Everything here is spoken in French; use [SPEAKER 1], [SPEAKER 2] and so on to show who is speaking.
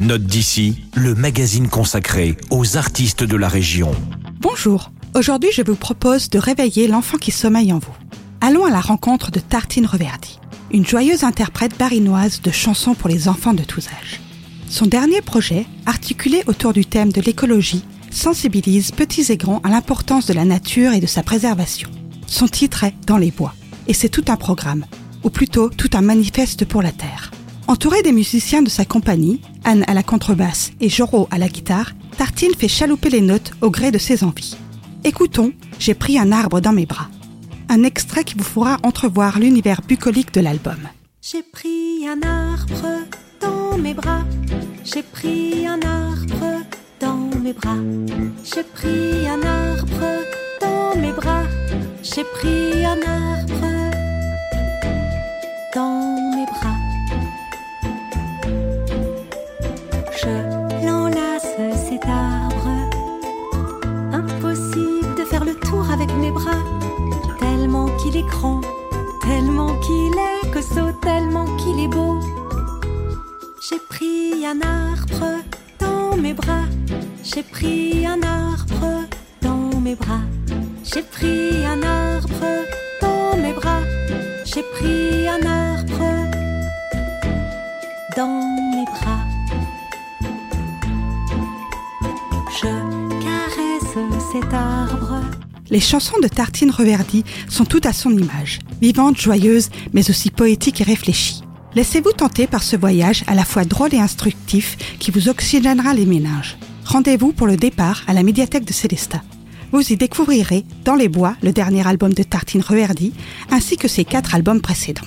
[SPEAKER 1] Note d'ici, le magazine consacré aux artistes de la région.
[SPEAKER 2] Bonjour, aujourd'hui je vous propose de réveiller l'enfant qui sommeille en vous. Allons à la rencontre de Tartine Reverdy, une joyeuse interprète barinoise de chansons pour les enfants de tous âges. Son dernier projet, articulé autour du thème de l'écologie, sensibilise petits et grands à l'importance de la nature et de sa préservation. Son titre est Dans les bois, et c'est tout un programme, ou plutôt tout un manifeste pour la Terre. Entouré des musiciens de sa compagnie, Anne à la contrebasse et Joro à la guitare, Tartine fait chalouper les notes au gré de ses envies. Écoutons J'ai pris un arbre dans mes bras. Un extrait qui vous fera entrevoir l'univers bucolique de l'album.
[SPEAKER 3] J'ai pris un arbre dans mes bras. J'ai pris un arbre dans mes bras. J'ai pris un arbre dans mes bras. J'ai pris un arbre Tellement qu'il est est costaud, tellement qu'il est beau. J'ai pris un arbre dans mes bras. J'ai pris un arbre dans mes bras. J'ai pris un arbre dans mes bras. J'ai pris un arbre dans mes bras. Je caresse cet arbre.
[SPEAKER 2] Les chansons de Tartine Reverdy sont toutes à son image, vivantes, joyeuses, mais aussi poétiques et réfléchies. Laissez-vous tenter par ce voyage à la fois drôle et instructif qui vous oxygénera les méninges. Rendez-vous pour le départ à la médiathèque de Célestat. Vous y découvrirez Dans les bois, le dernier album de Tartine Reverdy, ainsi que ses quatre albums précédents.